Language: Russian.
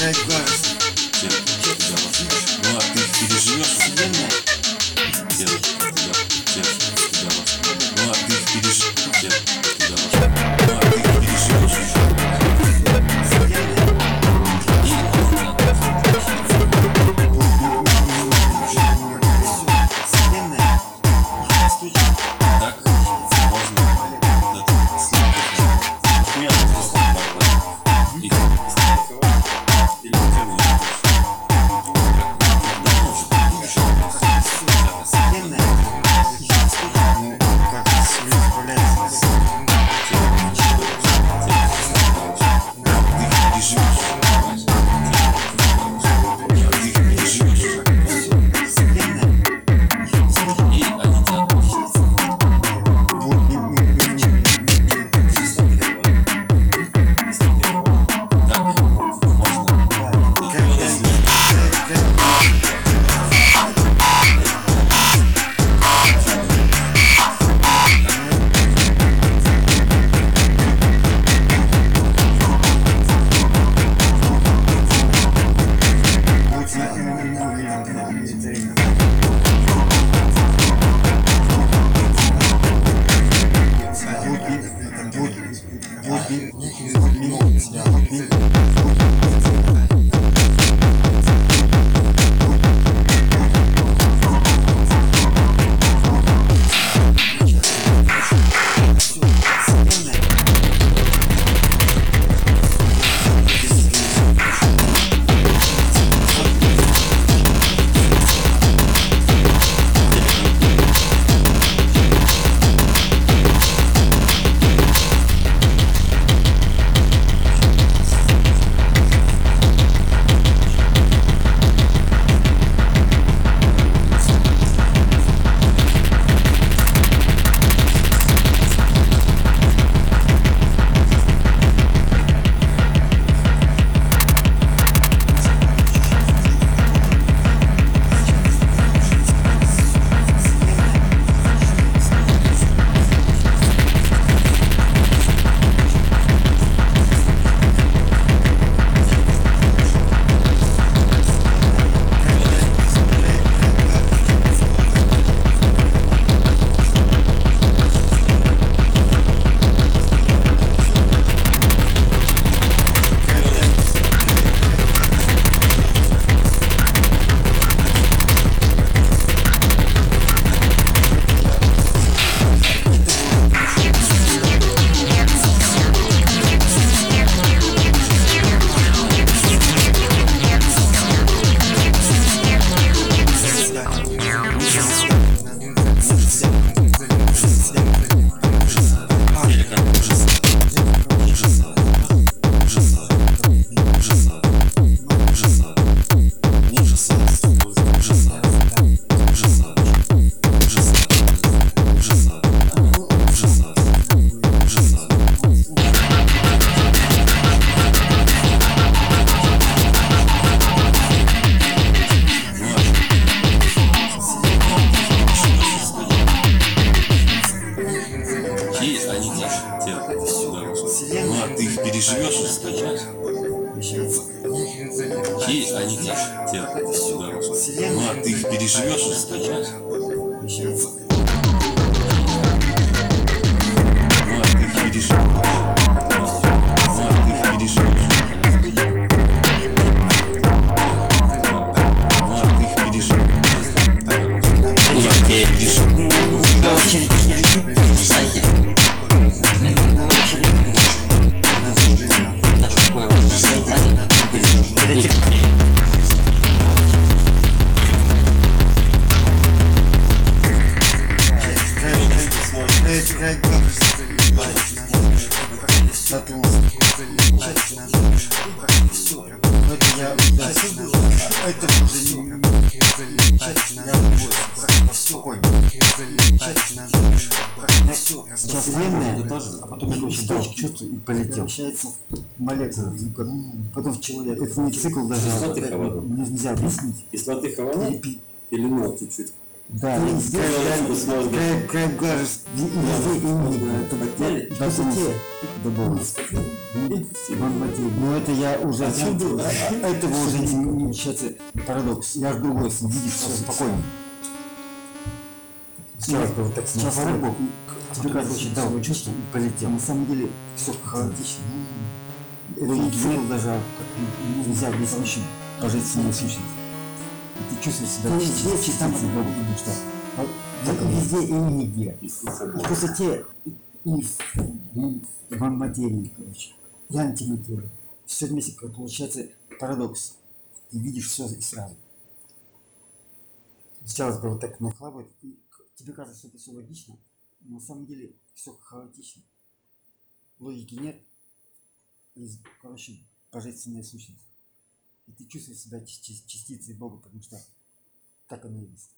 next time. Damn. Чьи они те, те, Ну, а ты их переживешь, понимаешь? Это уже не Сейчас время, а потом очень дождь чувствую и полетел. Молекула, потом в человек. Это не цикл даже. Нельзя объяснить. Кислоты хавана? Или нет? чуть-чуть. Да, Ну, и край- это с мозгом. край- край глаза, везде, и не- это Хотели? в высоте. Но это я уже отсюда, этого уже не, считается парадокс. Я же другой, видишь, все спокойно. Сейчас сейчас рыбу, тебе кажется, очень дал чувство и полетел. На самом деле все хаотично. Это не даже, а как нельзя объяснить божественную сущность. И ты чувствуешь себя везде частицей Бога, потому что везде и нигде. И в высоте, и, и в, материи, короче. И антиматерии. Все вместе, получается парадокс. Ты видишь все и сразу. Сейчас бы вот так нахлабывает, и тебе кажется, что это все логично, но на самом деле все хаотично. Логики нет. Есть, короче, божественная сущность. И ты чувствуешь себя частицей Бога, потому что так оно и есть.